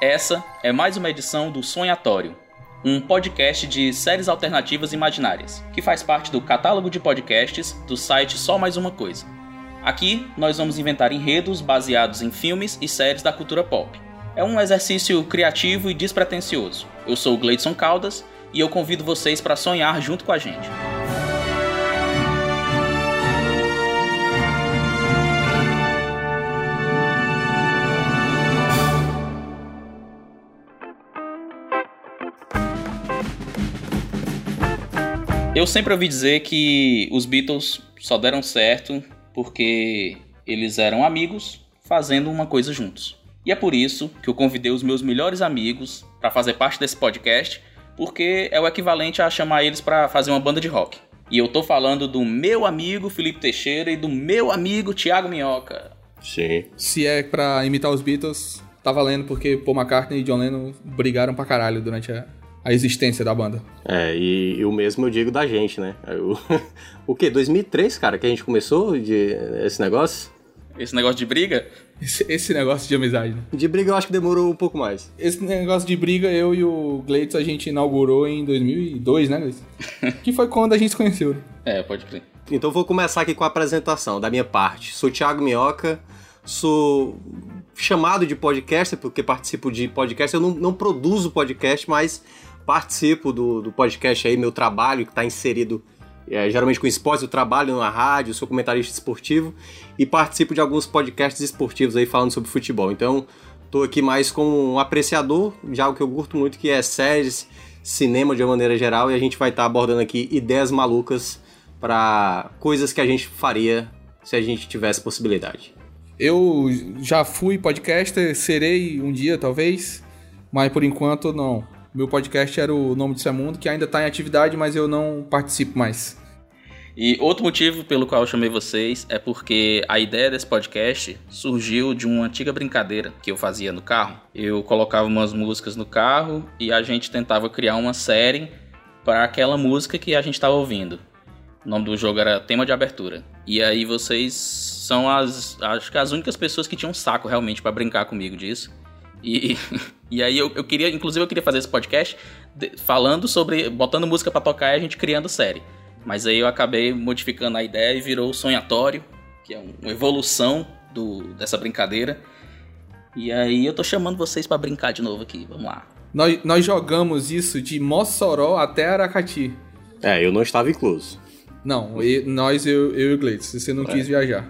Essa é mais uma edição do Sonhatório, um podcast de séries alternativas imaginárias, que faz parte do catálogo de podcasts do site Só Mais Uma Coisa. Aqui nós vamos inventar enredos baseados em filmes e séries da cultura pop. É um exercício criativo e despretensioso. Eu sou o Gleidson Caldas e eu convido vocês para sonhar junto com a gente. Eu sempre ouvi dizer que os Beatles só deram certo porque eles eram amigos fazendo uma coisa juntos. E é por isso que eu convidei os meus melhores amigos para fazer parte desse podcast, porque é o equivalente a chamar eles para fazer uma banda de rock. E eu tô falando do meu amigo Felipe Teixeira e do meu amigo Thiago Minhoca. Sim. Se é pra imitar os Beatles, tá valendo porque Paul McCartney e John Lennon brigaram pra caralho durante a, a existência da banda. É, e, e o mesmo eu digo da gente, né? O, o que? 2003, cara, que a gente começou de, esse negócio? Esse negócio de briga? Esse, esse negócio de amizade, né? De briga eu acho que demorou um pouco mais. Esse negócio de briga, eu e o Gleitz, a gente inaugurou em 2002, né, Gleitz? que foi quando a gente se conheceu. né? É, pode crer. Então vou começar aqui com a apresentação da minha parte. Sou Thiago Minhoca, sou chamado de podcaster porque participo de podcast. Eu não, não produzo podcast, mas participo do, do podcast aí, meu trabalho que está inserido é, geralmente com esportes. Eu trabalho na rádio, sou comentarista esportivo e participo de alguns podcasts esportivos aí falando sobre futebol. Então tô aqui mais como um apreciador de algo que eu curto muito, que é séries, cinema de uma maneira geral, e a gente vai estar abordando aqui ideias malucas para coisas que a gente faria se a gente tivesse possibilidade. Eu já fui podcaster, serei um dia talvez, mas por enquanto não. Meu podcast era o Nome é Mundo, que ainda tá em atividade, mas eu não participo mais. E outro motivo pelo qual eu chamei vocês é porque a ideia desse podcast surgiu de uma antiga brincadeira que eu fazia no carro. Eu colocava umas músicas no carro e a gente tentava criar uma série para aquela música que a gente estava ouvindo. O nome do jogo era Tema de Abertura. E aí vocês são as, acho que as únicas pessoas que tinham saco realmente para brincar comigo disso. E, e aí eu, eu queria, inclusive eu queria fazer esse podcast falando sobre, botando música pra tocar e a gente criando série. Mas aí eu acabei modificando a ideia e virou o Sonhatório, que é um- uma evolução do, dessa brincadeira. E aí eu tô chamando vocês pra brincar de novo aqui, vamos lá. Nós, nós jogamos isso de Mossoró até Aracati. É, eu não estava incluso. Não, e- nós, eu, eu e o Gleitz, você não quis viajar.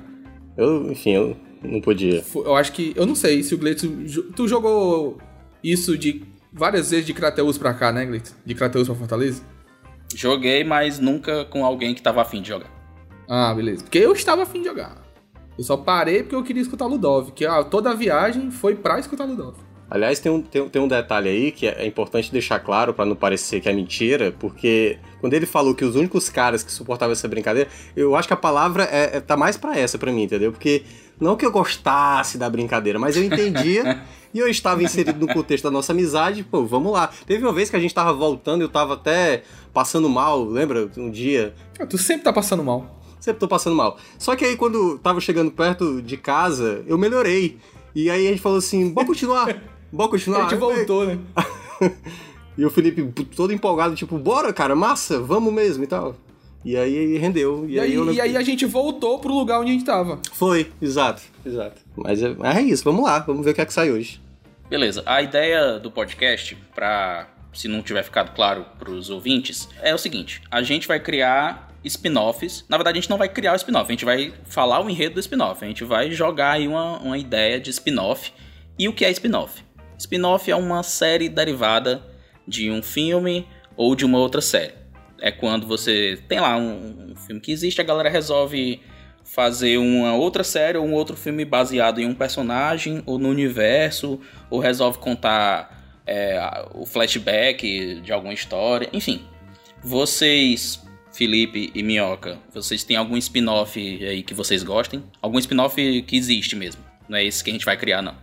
Eu, enfim, eu não podia. Eu acho que. Eu não sei se o Gleitz. Tu jogou isso de várias vezes de Crateus pra cá, né, Gleitz? De Crateus pra Fortaleza? Joguei, mas nunca com alguém que tava afim de jogar. Ah, beleza. Porque eu estava afim de jogar. Eu só parei porque eu queria escutar Ludov. Que ah, toda a viagem foi pra escutar Ludov. Aliás, tem um, tem, tem um detalhe aí que é importante deixar claro pra não parecer que é mentira, porque quando ele falou que os únicos caras que suportavam essa brincadeira, eu acho que a palavra é, é- tá mais pra essa pra mim, entendeu? Porque não que eu gostasse da brincadeira, mas eu entendia e eu estava inserido no contexto da nossa amizade, pô, vamos lá. Teve uma vez que a gente tava voltando, eu tava até passando mal, lembra? Um dia, Ah, tu sempre tá passando mal. Sempre tô passando mal. Só que aí, quando tava chegando perto de casa, eu melhorei. E aí a gente falou assim: bora continuar? Bora continuar? a gente voltou, né? E o Felipe todo empolgado, tipo, bora, cara, massa, vamos mesmo e tal. E aí rendeu. E, E aí, eu e aí a gente voltou pro lugar onde a gente tava. Foi, exato, exato. Mas é, é isso, vamos lá, vamos ver o que é que sai hoje. Beleza, a ideia do podcast, pra se não tiver ficado claro pros ouvintes, é o seguinte: a gente vai criar spin-offs. Na verdade, a gente não vai criar o spin-off, a gente vai falar o enredo do spin-off. A gente vai jogar aí uma, uma ideia de spin-off. E o que é spin-off? Spin-off é uma série derivada de um filme ou de uma outra série. É quando você tem lá um, um filme que existe, a galera resolve fazer uma outra série ou um outro filme baseado em um personagem ou no universo, ou resolve contar é, o flashback de alguma história, enfim. Vocês, Felipe e Minhoca, vocês têm algum spin-off aí que vocês gostem? Algum spin-off que existe mesmo? Não é esse que a gente vai criar, não.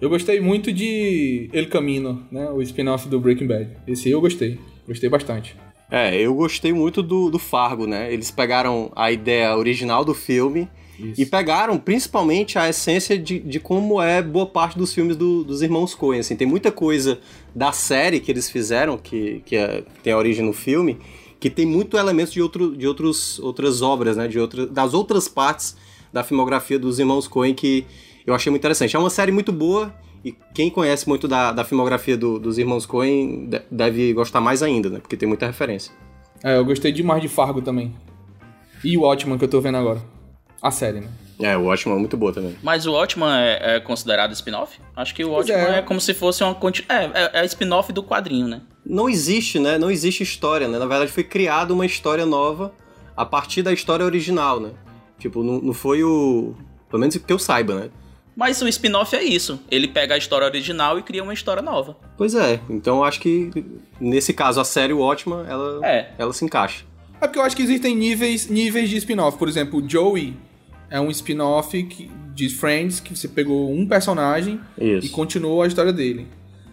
Eu gostei muito de El Camino, né? O spin-off do Breaking Bad. Esse eu gostei. Gostei bastante. É, eu gostei muito do, do Fargo, né? Eles pegaram a ideia original do filme Isso. E pegaram principalmente a essência de, de como é boa parte dos filmes do, dos irmãos Coen. Assim, tem muita coisa da série que eles fizeram, que, que é, tem a origem no filme, que tem muito elementos de, outro, de outros, outras obras, né? De outra, das outras partes da filmografia dos irmãos Coen que eu achei muito interessante. É uma série muito boa e quem conhece muito da, da filmografia do, dos irmãos Coen deve gostar mais ainda, né? Porque tem muita referência. É, eu gostei demais de Fargo também. E o Watchman que eu tô vendo agora. A série, né? É, o Watchman é muito boa também. Mas o Watchman é, é considerado spin-off? Acho que o Watchman é. é. como se fosse uma... É, é, é spin-off do quadrinho, né? Não existe, né? Não existe história, né? Na verdade foi criada uma história nova a partir da história original, né? Tipo, não, não foi o... Pelo menos que eu saiba, né? Mas o spin-off é isso. Ele pega a história original e cria uma história nova. Pois é. Então eu acho que, nesse caso, a série Watchman, ela, é. ela se encaixa. É porque eu acho que existem níveis, níveis de spin-off. Por exemplo, Joey é um spin-off de Friends que você pegou um personagem Isso. e continuou a história dele.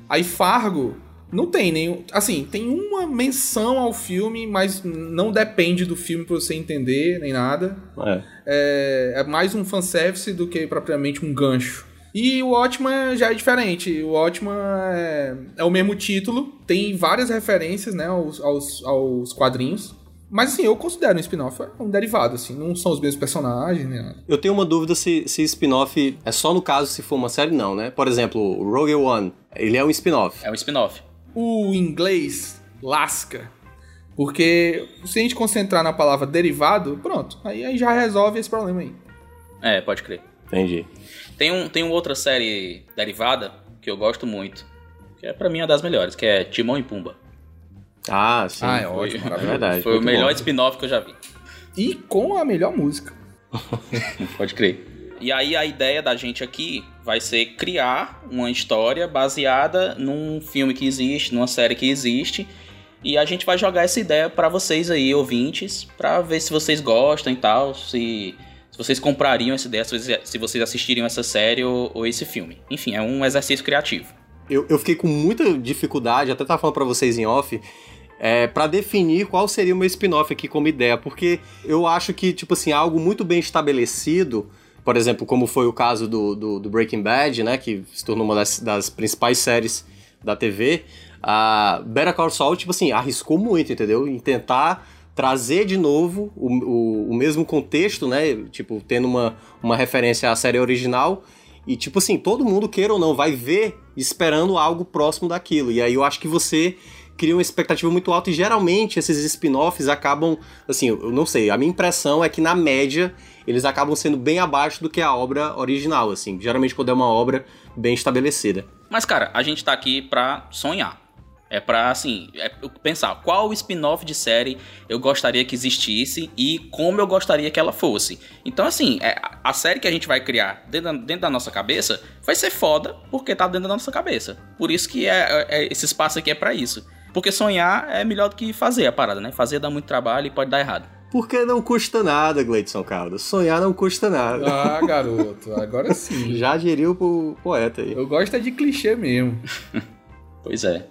Aí Fargo não tem nenhum. Assim, tem uma menção ao filme, mas não depende do filme pra você entender, nem nada. É. É, é mais um fanservice do que propriamente um gancho. E o Watchman já é diferente. O Watchman é, é o mesmo título, tem várias referências né, aos, aos, aos quadrinhos. Mas assim, eu considero um spin-off um derivado, assim, não são os mesmos personagens, nem nada. Eu tenho uma dúvida se, se spin-off é só no caso se for uma série, não, né? Por exemplo, o Rogue One, ele é um spin-off. É um spin-off. O inglês lasca. Porque se a gente concentrar na palavra derivado, pronto, aí, aí já resolve esse problema aí. É, pode crer. Entendi. Tem, um, tem uma outra série derivada que eu gosto muito, que é para mim uma das melhores, que é Timão e Pumba. Ah, sim. Ah, é ótimo, foi, verdade. Foi o melhor spin-off que eu já vi. E com a melhor música. Pode crer. E aí a ideia da gente aqui vai ser criar uma história baseada num filme que existe, numa série que existe. E a gente vai jogar essa ideia para vocês aí, ouvintes, para ver se vocês gostam e tal, se, se vocês comprariam essa ideia, se vocês assistiriam essa série ou, ou esse filme. Enfim, é um exercício criativo. Eu, eu fiquei com muita dificuldade, até tava falando para vocês em off, é, para definir qual seria o meu spin-off aqui como ideia, porque eu acho que, tipo assim, algo muito bem estabelecido, por exemplo, como foi o caso do, do, do Breaking Bad, né, que se tornou uma das, das principais séries da TV, a Better Call Saul, tipo assim, arriscou muito, entendeu? Em tentar trazer de novo o, o, o, mesmo contexto, né? Tipo, tendo uma, uma referência à série original. E, tipo assim, todo mundo, queira ou não, vai ver esperando algo próximo daquilo. E aí eu acho que você cria uma expectativa muito alta e geralmente esses spin-offs acabam, assim, eu não sei, a minha impressão é que na média eles acabam sendo bem abaixo do que a obra original, assim, geralmente quando é uma obra bem estabelecida. Mas cara, a gente tá aqui pra sonhar. É pra, assim, é pensar qual spin-off de série eu gostaria que existisse e como eu gostaria que ela fosse. Então, assim, é, a série que a gente vai criar dentro da, dentro da, nossa cabeça vai ser foda porque tá dentro da nossa cabeça. Por isso que é, é esse espaço aqui é para isso. Porque sonhar é melhor do que fazer a parada, né? Fazer dá muito trabalho e pode dar errado. Porque não custa nada, Gleidson Caldas. Sonhar não custa nada. Ah, garoto, agora sim. Já geriu pro poeta aí. Eu gosto é de clichê mesmo. pois é.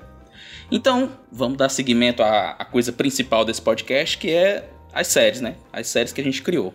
Então, vamos dar seguimento à, à coisa principal desse podcast, que é as séries, né? As séries que a gente criou.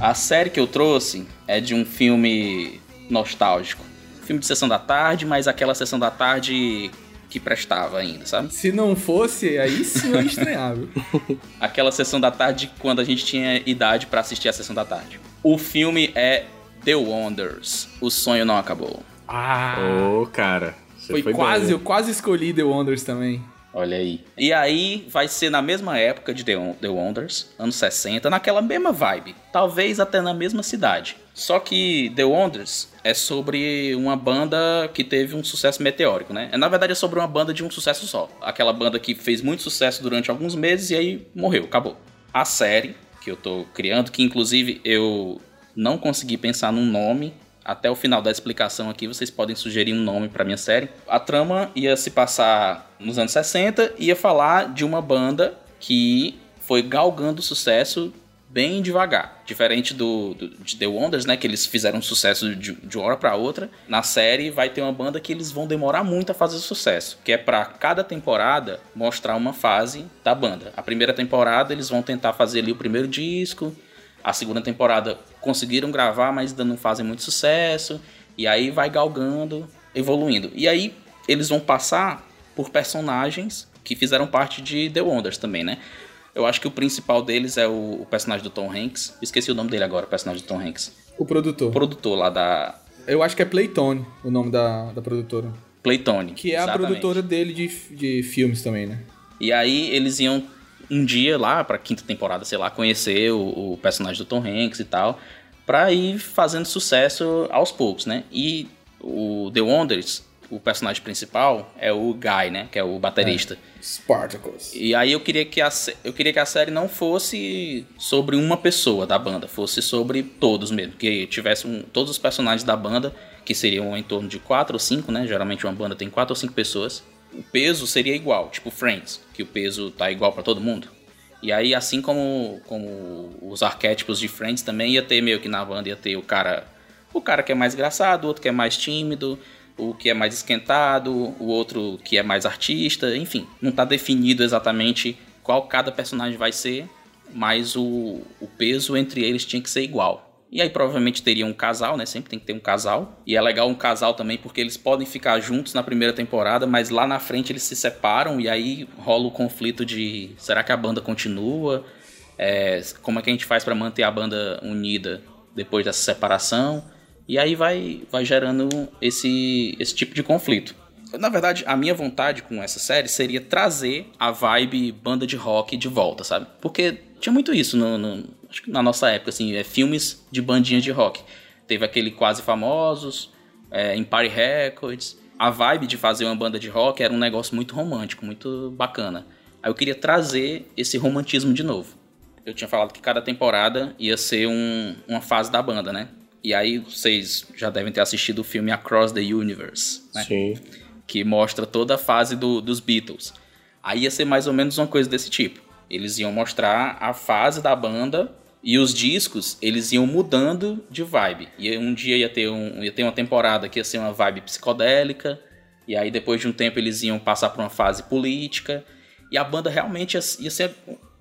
A série que eu trouxe é de um filme nostálgico. Filme de sessão da tarde, mas aquela sessão da tarde que prestava ainda, sabe? Se não fosse, aí sim eu estranhava. aquela sessão da tarde quando a gente tinha idade para assistir a sessão da tarde. O filme é The Wonders. O sonho não acabou. Ah! Ô, oh, cara. Foi, foi, quase, bem, eu quase escolhi The Wonders também. Olha aí. E aí vai ser na mesma época de The, The Wonders, anos 60, naquela mesma vibe. Talvez até na mesma cidade. Só que The Wonders é sobre uma banda que teve um sucesso meteórico, né? Na verdade é sobre uma banda de um sucesso só. Aquela banda que fez muito sucesso durante alguns meses e aí morreu, acabou. A série que eu tô criando, que inclusive eu não consegui pensar num nome até o final da explicação aqui, vocês podem sugerir um nome para minha série. A trama ia se passar nos anos 60 e ia falar de uma banda que foi galgando sucesso bem devagar. Diferente do, do, de The Wonders, né? Que eles fizeram sucesso de, de uma hora para outra. Na série vai ter uma banda que eles vão demorar muito a fazer sucesso. Que é para cada temporada mostrar uma fase da banda. A primeira temporada eles vão tentar fazer ali o primeiro disco. A segunda temporada conseguiram gravar, mas ainda não fazem muito sucesso. E aí vai galgando, evoluindo. E aí eles vão passar por personagens que fizeram parte de The Wonders também, né? Eu acho que o principal deles é o, o, personagem do Tom Hanks. Esqueci o nome dele agora, o personagem do Tom Hanks. O produtor. O produtor lá da. Eu acho que é Playtone o nome da, da produtora. Playtone. Que é exatamente. a produtora dele de, de filmes também, né? E aí eles iam um dia lá pra quinta temporada, sei lá, conhecer o, o personagem do Tom Hanks e tal. Pra ir fazendo sucesso aos poucos, né? E o The Wonders o personagem principal é o Guy, né? Que é o baterista. É. Spartacus. E aí eu queria que a, eu queria que a série não fosse sobre uma pessoa da banda, fosse sobre todos mesmo. Que tivesse um, todos os personagens da banda, que seriam em torno de quatro ou cinco, né? Geralmente uma banda tem quatro ou cinco pessoas. O peso seria igual, tipo Friends, que o peso tá igual para todo mundo. E aí, assim como, como os arquétipos de Friends, também ia ter meio que na banda, ia ter o cara. O cara que é mais engraçado, o outro que é mais tímido, o que é mais esquentado, o outro que é mais artista, enfim, não está definido exatamente qual cada personagem vai ser, mas o, o peso entre eles tinha que ser igual. E aí provavelmente teria um casal, né? Sempre tem que ter um casal. E é legal um casal também porque eles podem ficar juntos na primeira temporada, mas lá na frente eles se separam e aí rola o conflito de será que a banda continua? É, como é que a gente faz para manter a banda unida depois dessa separação? E aí vai, vai gerando esse, esse tipo de conflito. Na verdade, a minha vontade com essa série seria trazer a vibe banda de rock de volta, sabe? Porque tinha muito isso no, no na nossa época, assim, é filmes de bandinhas de rock. Teve aquele Quase Famosos, é, Empire Records. A vibe de fazer uma banda de rock era um negócio muito romântico, muito bacana. Aí eu queria trazer esse romantismo de novo. Eu tinha falado que cada temporada ia ser um, uma fase da banda, né? E aí vocês já devem ter assistido o filme Across the Universe, né? Sim. Que mostra toda a fase do, dos Beatles. Aí ia ser mais ou menos uma coisa desse tipo. Eles iam mostrar a fase da banda e os discos, eles iam mudando de vibe. E um dia ia ter, um, ia ter uma temporada que ia ser uma vibe psicodélica. E aí depois de um tempo eles iam passar por uma fase política. E a banda realmente ia, ia, ser,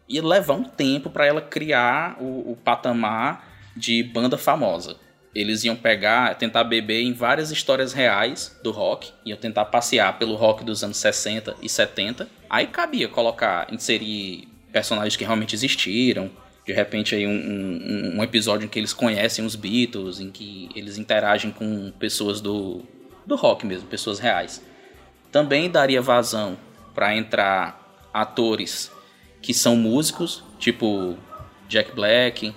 ia levar um tempo para ela criar o, o patamar de banda famosa eles iam pegar, tentar beber em várias histórias reais do rock, iam tentar passear pelo rock dos anos 60 e 70. Aí cabia colocar, inserir personagens que realmente existiram, de repente aí um, um, um, episódio em que eles conhecem os Beatles, em que eles interagem com pessoas do, do rock mesmo, pessoas reais. Também daria vazão para entrar atores que são músicos, tipo Jack Black,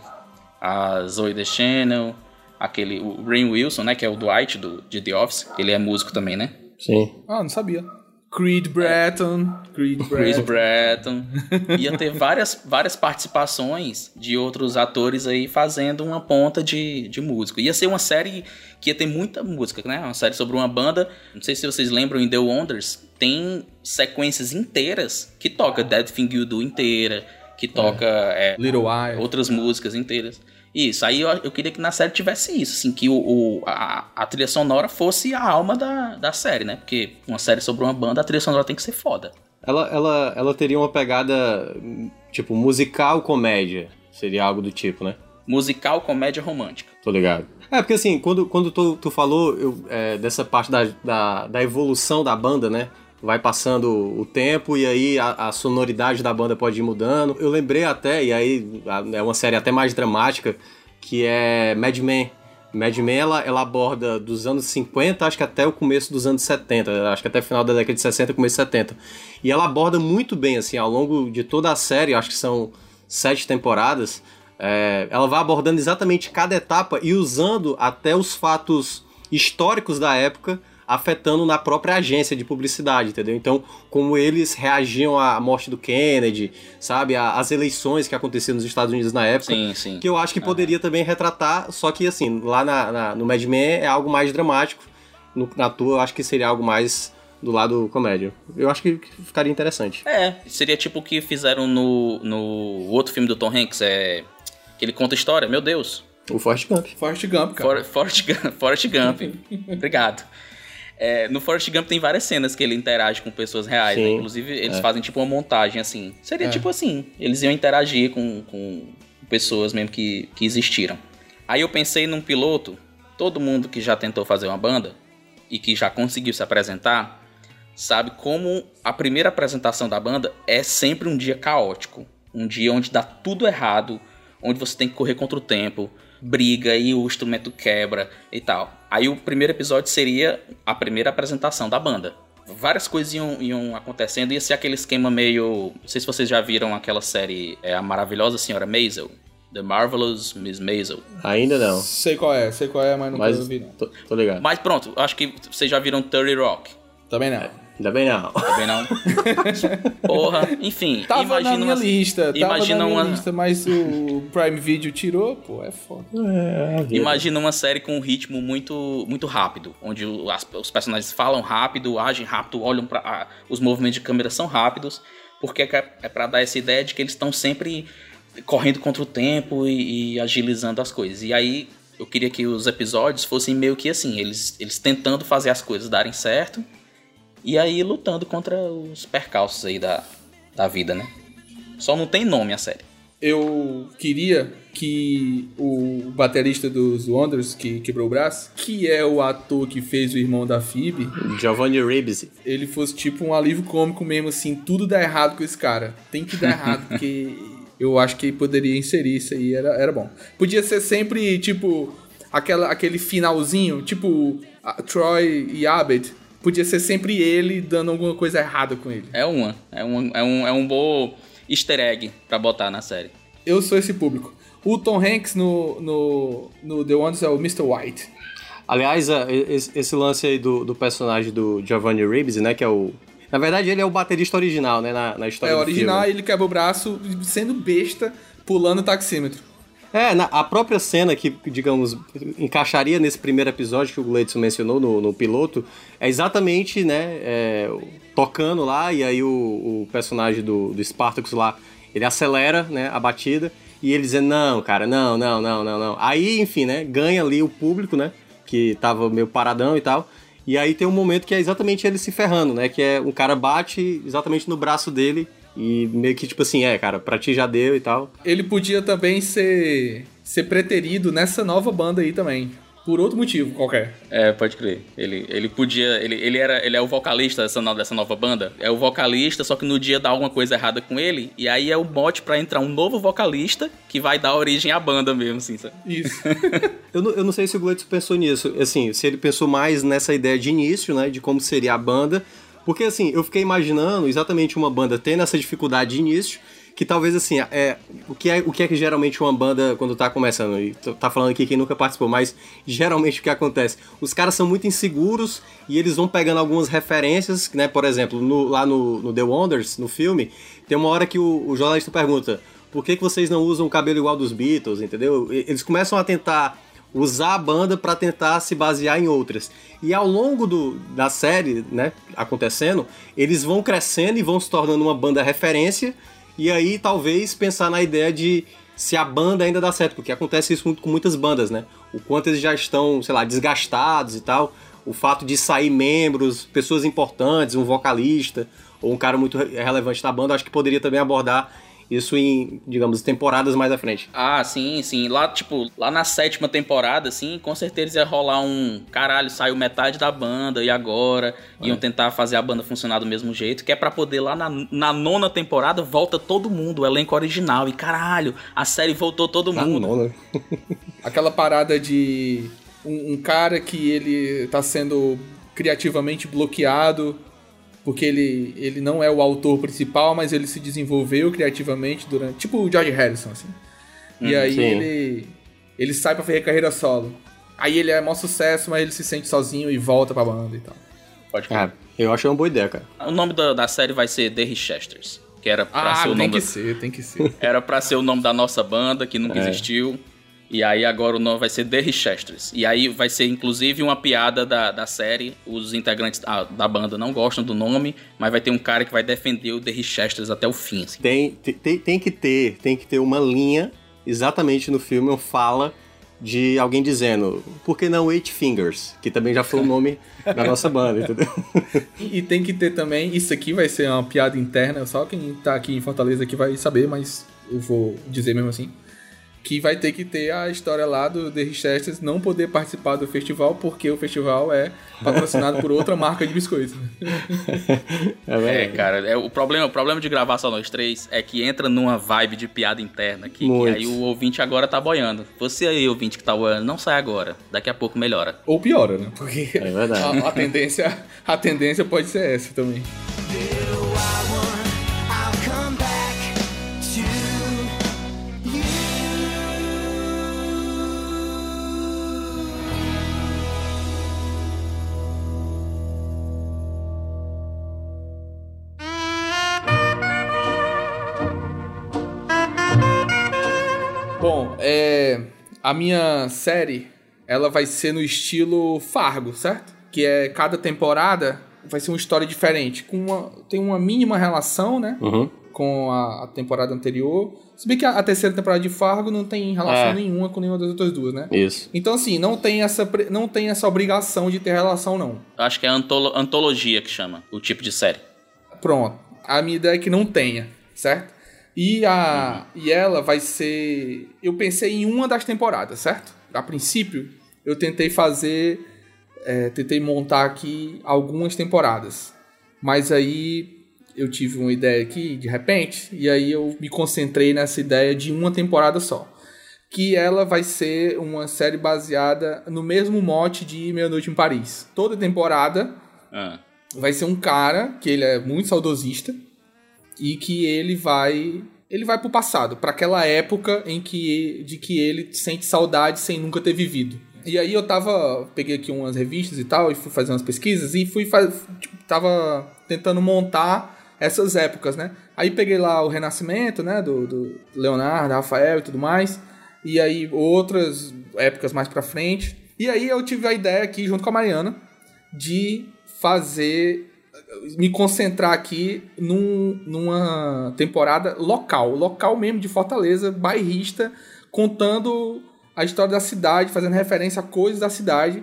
a Zoe Deschanel, aquele o Rain Wilson, né, que é o Dwight do de The Office, ele é músico também, né? Sim. Ah, não sabia. Creed Bratton, Creed Bratton. Creed Bratton. Ia ter várias, várias participações de outros atores aí fazendo uma ponta de, de músico. Ia ser uma série que ia ter muita música, né? Uma série sobre uma banda. Não sei se vocês lembram, em The Wonders tem sequências inteiras que toca Dead Thing You Do inteira, que toca é. É, Little Eye. outras músicas inteiras. Isso, aí eu, eu, queria que na série tivesse isso, assim, que o, o a, a, trilha sonora fosse a alma da, da série, né? Porque uma série sobre uma banda, a trilha sonora tem que ser foda. Ela, ela, ela teria uma pegada, tipo, musical comédia, seria algo do tipo, né? Musical comédia romântica. Tô ligado. É, porque assim, quando, quando tu, tu falou eu, é, dessa parte da, da, da evolução da banda, né? Vai passando o tempo e aí a, a, sonoridade da banda pode ir mudando. Eu lembrei até, e aí é uma série até mais dramática, que é Mad Men. Mad Men ela, ela aborda dos anos 50, acho que até o começo dos anos 70, acho que até o final da década de 60, começo de 70. E ela aborda muito bem, assim, ao longo de toda a série, acho que são sete temporadas, é, ela vai abordando exatamente cada etapa e usando até os fatos históricos da época afetando na própria agência de publicidade, entendeu? Então, como eles reagiam à morte do Kennedy, sabe? As eleições que aconteciam nos Estados Unidos na época. Sim, sim. Que eu acho que poderia também retratar, só que assim, lá na, na, no Mad Men é algo mais dramático. No, na tua, eu acho que seria algo mais do lado comédia. Eu acho que ficaria interessante. É, seria tipo o que fizeram no, no outro filme do Tom Hanks, é Que ele conta história, meu Deus. O Forrest Gump. Forrest Gump, cara. For, Forrest Gump. Forrest Gump. Obrigado. É, no Forrest Gump tem várias cenas que ele interage com pessoas reais, né? Inclusive, eles é. fazem tipo uma montagem assim. Seria é. tipo assim: eles iam interagir com, com pessoas mesmo que, que existiram. Aí eu pensei num piloto, todo mundo que já tentou fazer uma banda e que já conseguiu se apresentar, sabe como a primeira apresentação da banda é sempre um dia caótico. Um dia onde dá tudo errado, onde você tem que correr contra o tempo, briga e o instrumento quebra e tal. Aí o primeiro episódio seria a primeira apresentação da banda. Várias coisas iam, iam acontecendo, ia ser aquele esquema meio. Não sei se vocês já viram aquela série é, A Maravilhosa Senhora Maisel. The Marvelous Miss Maisel. Ainda não. Sei qual é, sei qual é, mas não mas, vi não. Tô, tô ligado. Mas pronto, acho que vocês já viram 30 Rock. Também não. Ainda bem não. Também não. Porra, enfim. Tava imagina na minha uma, lista. Imagina tava uma lista, mas o Prime Video tirou, pô, é foda. É, imagina uma série com um ritmo muito, muito rápido, onde as, os personagens falam rápido, agem rápido, olham para os movimentos de câmera são rápidos, porque é, é para dar essa ideia de que eles estão sempre correndo contra o tempo e, e agilizando as coisas. E aí eu queria que os episódios fossem meio que assim, eles, eles tentando fazer as coisas darem certo e aí lutando contra os percalços aí da, da vida, né? Só não tem nome a série. Eu queria que o baterista dos Wonders, que quebrou o braço, que é o ator que fez o irmão da Phoebe, Giovanni Ribisi, ele fosse tipo um alívio cômico mesmo, assim, tudo dá errado com esse cara. Tem que dar errado, porque eu acho que poderia inserir isso aí, era, era bom. Podia ser sempre, tipo, aquela, aquele finalzinho, tipo, Troy e Abbott, podia ser sempre ele dando alguma coisa errada com ele. É uma. É um, é um, é um bom easter egg pra botar na série. Eu sou esse público. O Tom Hanks no, no, no The Ones é o Mr. White. Aliás, é, esse lance aí do, do personagem do Giovanni Ribisi, né, que é o... Na verdade, ele é o baterista original, né, na, na história É, do original, filme. ele quebra o braço sendo besta, pulando o taxímetro. É, na, a própria cena que, digamos, encaixaria nesse primeiro episódio que o Gleidson mencionou no, no piloto, é exatamente, né, é, tocando lá, e aí o, o personagem do, do Spartacus lá, ele acelera, né, a batida, e ele dizendo, não, cara, não, não, não, não, não. Aí, enfim, né, ganha ali o público, né, que tava meio paradão e tal, e aí tem um momento que é exatamente ele se ferrando, né, que é um cara bate exatamente no braço dele, e meio que tipo assim, é, cara, pra ti já deu e tal. Ele podia também ser, ser preterido nessa nova banda aí também. Por outro motivo qualquer. É, pode crer. Ele, ele podia. Ele, ele, era, ele é o vocalista dessa, dessa nova banda. É o vocalista, só que no dia dá alguma coisa errada com ele. E aí é o bote para entrar um novo vocalista que vai dar origem à banda mesmo, assim, sabe? Isso. eu, não, eu não sei se o Gleitz pensou nisso. Assim, se ele pensou mais nessa ideia de início, né? De como seria a banda porque assim, eu fiquei imaginando exatamente uma banda tendo essa dificuldade de início, que talvez assim, é, o, que é, o que é que geralmente uma banda, quando tá começando, e tá falando aqui quem nunca participou, mas geralmente o que acontece? Os caras são muito inseguros e eles vão pegando algumas referências, né? Por exemplo, no, lá no, no, The Wonders, no filme, tem uma hora que o, o jornalista pergunta por que, que vocês não usam o cabelo igual dos Beatles, entendeu? Eles começam a tentar usar a banda para tentar se basear em outras. E ao longo do, da série, né, acontecendo, eles vão crescendo e vão se tornando uma banda referência. E aí talvez pensar na ideia de se a banda ainda dá certo, porque acontece isso muito com muitas bandas, né? O quanto eles já estão, sei lá, desgastados e tal. O fato de sair membros, pessoas importantes, um vocalista ou um cara muito relevante da banda, acho que poderia também abordar isso em, digamos, temporadas mais à frente. Ah, sim, sim. Lá, tipo, lá na sétima temporada, assim, com certeza ia rolar um. Caralho, saiu metade da banda e agora? É. Iam tentar fazer a banda funcionar do mesmo jeito, que é para poder lá na, na, nona temporada volta todo mundo, o elenco original. E caralho, a série voltou todo mundo. nona. Aquela parada de um, um cara que ele tá sendo criativamente bloqueado porque ele, ele não é o autor principal, mas ele se desenvolveu criativamente durante. Tipo o George Harrison, assim. e uhum, aí ele, ele sai pra fazer carreira solo. Aí ele é maior sucesso, mas ele se sente sozinho e volta pra banda e tal. Pode falar. É, eu acho uma boa ideia, cara. O nome da, da série vai ser The Richesters. Que era pra ah, ser o nome. Tem que ser, tem que ser. Era pra ser o nome da nossa banda, que nunca é. existiu. E aí agora o nome vai ser The Richesters. E aí vai ser inclusive uma piada da, da série. Os integrantes da, da, banda não gostam do nome, mas vai ter um cara que vai defender o The Richesters até o fim. Assim. Tem, tem, tem que ter, tem que ter uma linha exatamente no filme, uma fala de alguém dizendo, por que não Eight Fingers? Que também já foi o nome da nossa banda, entendeu? E, e, tem que ter também, isso aqui vai ser uma piada interna, só quem tá aqui em Fortaleza aqui vai saber, mas eu vou dizer mesmo assim que vai ter que ter a história lá do The Richesters não poder participar do festival porque o festival é patrocinado por outra marca de biscoitos. é, é, cara, é, o, problema, o problema de gravar só nós três é que entra numa vibe de piada interna aqui, que aí o ouvinte agora tá boiando. Você aí, ouvinte que tá boiando, não sai agora, daqui a pouco melhora. Ou piora, né? Porque é a, a, tendência, a tendência pode ser essa também. É, a minha série ela vai ser no estilo Fargo, certo? Que é cada temporada vai ser uma história diferente, com uma, tem uma mínima relação, né? Uhum. Com a, a, temporada anterior. Se bem que a, a, terceira temporada de Fargo não tem relação é. nenhuma com nenhuma das outras duas, né? Isso. Então, assim, não tem essa, não tem essa obrigação de ter relação, não. Acho que é antolo, antologia que chama o tipo de série. Pronto. A minha ideia é que não tenha, certo? E, a, uhum. e ela vai ser. Eu pensei em uma das temporadas, certo? A princípio, eu tentei fazer. É, tentei montar aqui algumas temporadas. Mas aí eu tive uma ideia aqui, de repente, e aí eu me concentrei nessa ideia de uma temporada só. Que ela vai ser uma série baseada no mesmo mote de Meia Noite em Paris. Toda temporada ah. vai ser um cara que ele é muito saudosista e que ele vai ele vai pro passado, para aquela época em que de que ele sente saudade sem nunca ter vivido. E aí eu tava, peguei aqui umas revistas e tal, e fui fazer umas pesquisas e fui tipo, tava tentando montar essas épocas, né? Aí peguei lá o Renascimento, né, do, do Leonardo, Rafael e tudo mais, e aí outras épocas mais para frente. E aí eu tive a ideia aqui junto com a Mariana de fazer me concentrar aqui num, numa temporada local, local mesmo de Fortaleza, bairrista, contando a história da cidade, fazendo referência a coisas da cidade.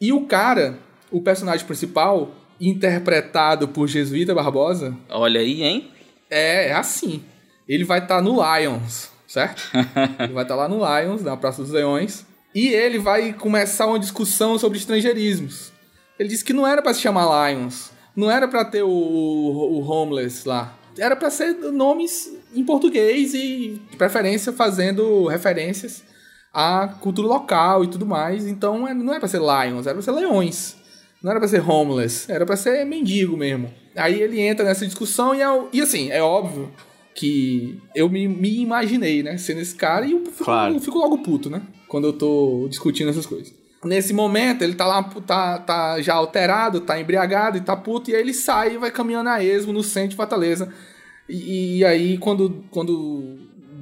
E o cara, o personagem principal, interpretado por Jesuíta Barbosa. Olha aí, hein? É, é assim. Ele vai estar tá no Lions, certo? ele vai estar tá lá no Lions, na Praça dos Leões. E ele vai começar uma discussão sobre estrangeirismos. Ele disse que não era para se chamar Lions, não era para ter o, o, Homeless lá. Era para ser nomes em português e, de preferência, fazendo referências à cultura local e tudo mais. Então, é, não era para ser Lions, era para ser Leões. Não era para ser Homeless, era para ser mendigo mesmo. Aí ele entra nessa discussão e, é, e assim, é óbvio que eu me, me imaginei, né, sendo esse cara e eu fico, claro. eu fico logo puto, né, quando eu tô discutindo essas coisas. Nesse momento, ele tá lá, tá, tá já alterado, tá embriagado e tá puto, e aí ele sai e vai caminhando a esmo no centro de Fortaleza. E, e aí, quando, quando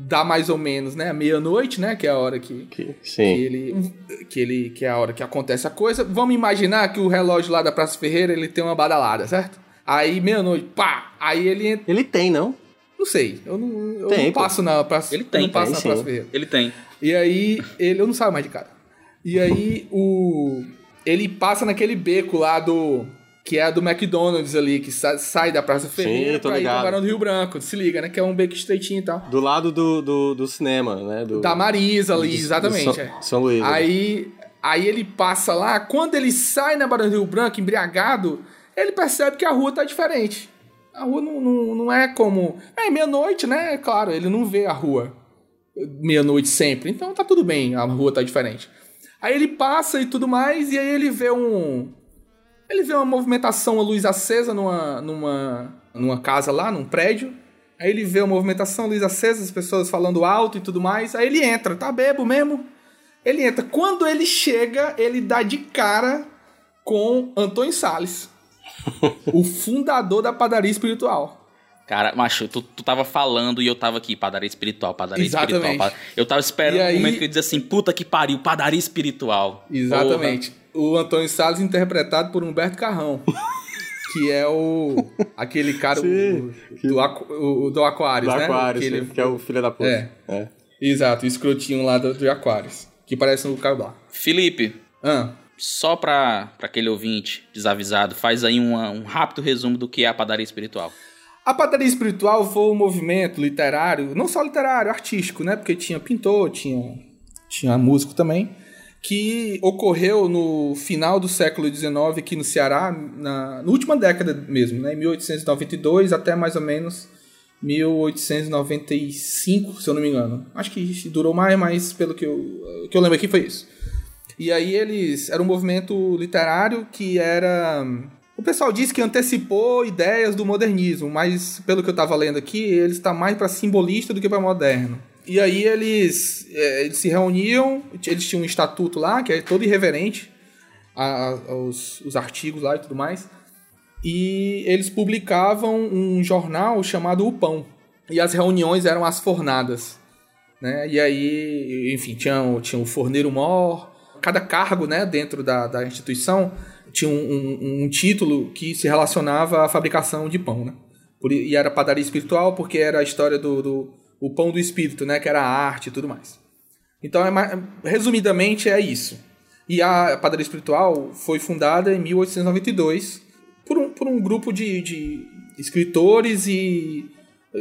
dá mais ou menos, né, meia-noite, né, que é a hora que, que, que, ele que ele que é a hora que acontece a coisa. Vamos imaginar que o relógio lá da Praça Ferreira, ele tem uma badalada, certo? Aí meia-noite, pá, aí ele entra... Ele tem, não? Não sei, eu não, eu tem, não passo na Praça, ele tem, não passo tem, na Praça Ferreira. Ele tem. E aí ele eu não saio mais de cara. E aí o ele passa naquele beco lá do que é a do McDonald's ali, que sai da Praça Ferreira Sim, pra ligado. ir pro Barão do Rio Branco. Se liga, né? Que é um beco estreitinho e tal. Do lado do, do, do cinema, né? Do, da Marisa ali, do, exatamente. Do São, é. São Luís. Né? Aí, aí ele passa lá, quando ele sai na Barão do Rio Branco, embriagado, ele percebe que a rua tá diferente. A rua não, não, não é como... É meia-noite, né? Claro, ele não vê a rua meia-noite sempre. Então tá tudo bem, a rua tá diferente. Aí ele passa e tudo mais, e aí ele vê um. Ele vê uma movimentação, a luz acesa numa, numa, numa casa lá, num prédio. Aí ele vê a movimentação, luz acesa, as pessoas falando alto e tudo mais. Aí ele entra, tá bebo mesmo. Ele entra. Quando ele chega, ele dá de cara com Antônio Salles, o fundador da padaria espiritual. Cara, macho, tu, tu tava falando e eu tava aqui, padaria espiritual, padaria Exatamente. espiritual. Eu tava esperando o um momento que eu dizia assim, puta que pariu, padaria espiritual. Exatamente. Porra. O Antônio Salles interpretado por Humberto Carrão. que é o aquele cara Sim, o, do, o, do Aquários, do né? Aquários, que, ele, que é o filho da puta. É. é. Exato, o escrotinho lá do, do Aquarius, que parece o Caio Blá. Felipe, ah. só para aquele ouvinte desavisado, faz aí uma, um rápido resumo do que é a padaria espiritual. A padaria espiritual foi um movimento literário, não só literário, artístico, né? Porque tinha pintor, tinha, tinha músico também, que ocorreu no final do século XIX aqui no Ceará, na, na última década mesmo, né? 1892 até mais ou menos 1895, se eu não me engano. Acho que durou mais, mas pelo que eu, que eu lembro aqui foi isso. E aí eles. Era um movimento literário que era. O pessoal diz que antecipou ideias do modernismo, mas pelo que eu estava lendo aqui, ele está mais para simbolista do que para moderno. E aí eles, é, eles se reuniam, eles tinham um estatuto lá, que é todo irreverente, a, a, os, os artigos lá e tudo mais. E eles publicavam um jornal chamado O Pão. E as reuniões eram as fornadas. Né? E aí, enfim, tinha, tinha o forneiro mor. Cada cargo né, dentro da, da instituição tinha um, um, um título que se relacionava à fabricação de pão. Né? Por, e era padaria espiritual porque era a história do, do o pão do espírito, né? Que era a arte e tudo mais. Então, é, resumidamente, é isso. E a padaria espiritual foi fundada em 1892 por um, por um grupo de, de escritores e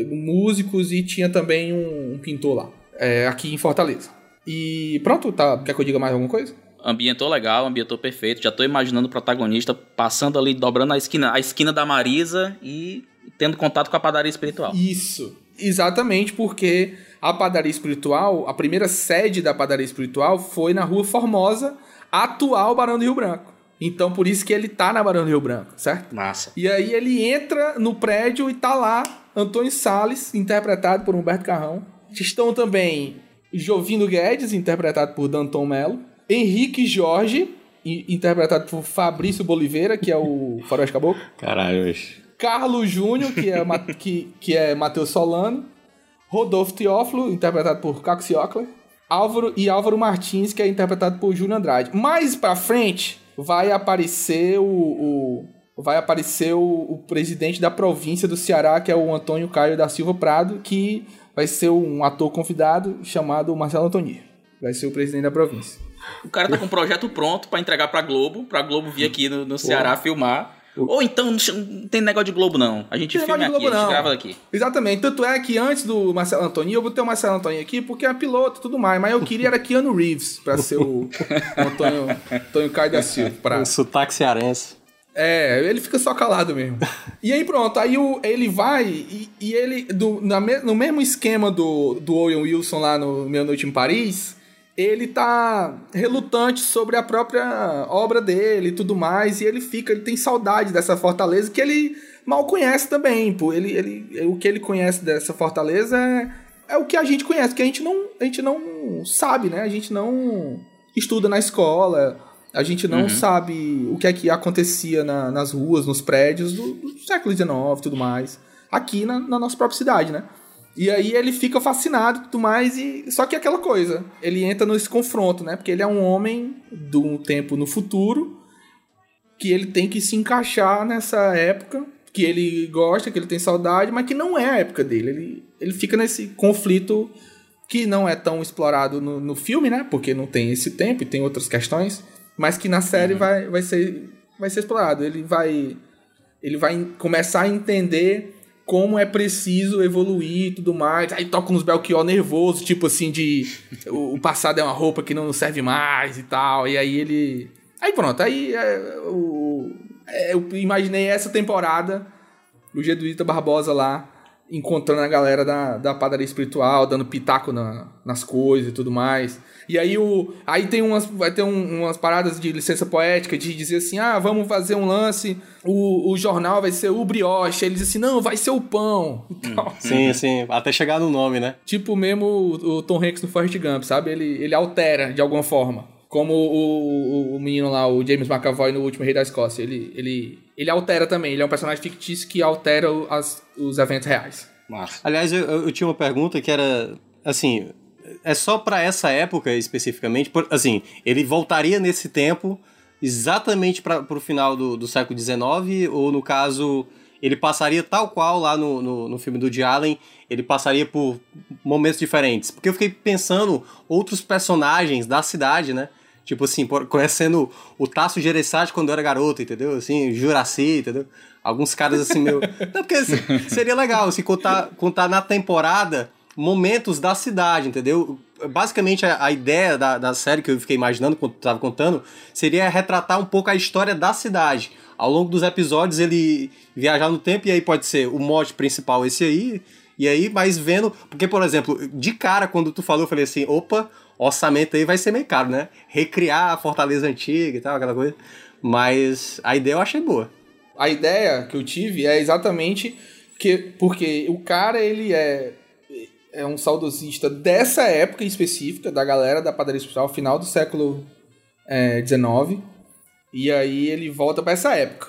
músicos e tinha também um, um pintor lá, é, aqui em Fortaleza. E pronto, tá? Quer que eu diga mais alguma coisa? Ambientou legal, ambientou perfeito. Já tô imaginando o protagonista passando ali, dobrando a esquina, a esquina da Marisa e tendo contato com a padaria espiritual. Isso. Exatamente porque a padaria espiritual, a primeira sede da padaria espiritual foi na Rua Formosa, atual Barão do Rio Branco. Então por isso que ele tá na Barão do Rio Branco, certo? Massa. E aí ele entra no prédio e tá lá Antônio Salles, interpretado por Humberto Carrão. Estão também Jovindo Guedes, interpretado por Danton Mello. Henrique Jorge, interpretado por Fabrício Boliveira, que é o Faroeste Caboclo. Caralho. Carlos Júnior, que é, que, que é Matheus Solano, Rodolfo Teófilo, interpretado por Caco Ciocler, Álvaro e Álvaro Martins, que é interpretado por Júnior Andrade. Mais pra frente vai aparecer o, o vai aparecer o, o, presidente da província do Ceará, que é o Antônio Caio da Silva Prado, que vai ser um ator convidado chamado Marcelo Antoni. Vai ser o presidente da província. O cara tá com um projeto pronto para entregar pra Globo, pra Globo vir aqui no, no Ceará filmar. Ou então, não tem negócio de Globo, não. A gente filma aqui, Globo, a gente não. grava daqui. Exatamente. Tanto é que antes do Marcelo Antônio, eu botei o Marcelo Antônio aqui porque é piloto e tudo mais. Mas eu queria era Keanu Reeves pra ser o, o Antônio, Antônio Caio da Silva. Pra... O sotaque cearense. É, ele fica só calado mesmo. e aí pronto, aí o, ele vai e, e ele, do, na, no mesmo esquema do, do Owen Wilson lá no Meia Noite em Paris ele tá relutante sobre a própria obra dele e tudo mais, e ele fica, ele tem saudade dessa fortaleza que ele mal conhece também, pô. Ele, ele, o que ele conhece dessa fortaleza é, é o que a gente conhece, que a gente não, a gente não sabe, né? A gente não estuda na escola, a gente não uhum. sabe o que é que acontecia na, nas ruas, nos prédios do, do século XIX e tudo mais, aqui na, na nossa própria cidade, né? E aí ele fica fascinado e tudo mais, e só que é aquela coisa, ele entra nesse confronto, né? Porque ele é um homem de um tempo no futuro que ele tem que se encaixar nessa época que ele gosta, que ele tem saudade, mas que não é a época dele. Ele, ele fica nesse conflito que não é tão explorado no, no filme, né? Porque não tem esse tempo e tem outras questões, mas que na série uhum. vai, vai, ser, vai ser explorado. Ele vai, ele vai começar a entender como é preciso evoluir e tudo mais. Aí toca uns Belchior nervoso, tipo assim, de o passado é uma roupa que não serve mais e tal. E aí ele. Aí pronto, aí é, o, é, eu imaginei essa temporada, o Geduíta Barbosa lá, encontrando a galera da, da padaria espiritual, dando pitaco na, nas coisas e tudo mais. E aí o aí tem umas vai ter um, umas paradas de licença poética de dizer assim: "Ah, vamos fazer um lance, o, o jornal vai ser o brioche". Ele diz assim: "Não, vai ser o pão". Então, sim, sim, até chegar no nome, né? Tipo mesmo o, o Tom Hanks no Forrest Gump, sabe? Ele ele altera de alguma forma. Como o, o, o menino lá, o James McAvoy no último Rei da Escócia, ele ele ele altera também, ele é um personagem fictício que altera as, os eventos reais. Massa. Aliás, eu, eu tinha uma pergunta que era assim, é só para essa época especificamente. Por, assim, ele voltaria nesse tempo exatamente para o final do, do século XIX, ou no caso, ele passaria tal qual lá no, no, no filme do Woody Allen, ele passaria por momentos diferentes. Porque eu fiquei pensando outros personagens da cidade, né? Tipo assim, conhecendo o Tasso Gereissati quando eu era garoto, entendeu? Assim, Juraci, entendeu? Alguns caras assim, meu. Não, porque seria legal, assim, contar, contar na temporada momentos da cidade, entendeu? Basicamente, a, a ideia da, da série que eu fiquei imaginando quando estava contando seria retratar um pouco a história da cidade. Ao longo dos episódios, ele viajar no tempo, e aí pode ser o mote principal esse aí, e aí, mas vendo. Porque, por exemplo, de cara, quando tu falou, eu falei assim: opa, orçamento aí vai ser meio caro, né? Recriar a Fortaleza Antiga e tal, aquela coisa. Mas a ideia eu achei boa. A ideia que eu tive é exatamente que, porque o cara, ele é, é um saudosista dessa época específica, da galera da padaria especial, final do século XIX. É, e aí ele volta para essa época.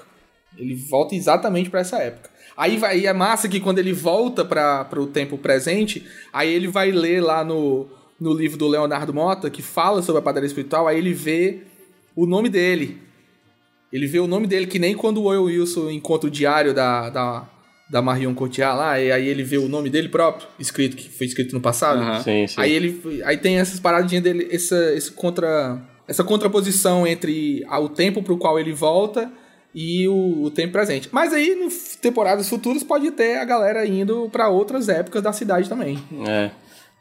Ele volta exatamente para essa época. Aí vai, é massa que quando ele volta para o tempo presente, aí ele vai ler lá no, no livro do Leonardo Mota, que fala sobre a padaria espiritual, aí ele vê o nome dele. Ele vê o nome dele, que nem quando o Will Wilson encontra o diário da, da, da Marion Cotillard lá, e aí ele vê o nome dele próprio, escrito, que foi escrito no passado. Uhum. Sim, sim. Aí ele aí tem essas paradinhas dele, essa, esse contra, essa contraposição entre o tempo pro qual ele volta e o, o, tempo presente. Mas aí, no temporadas futuras, pode ter a galera indo para outras épocas da cidade também. É.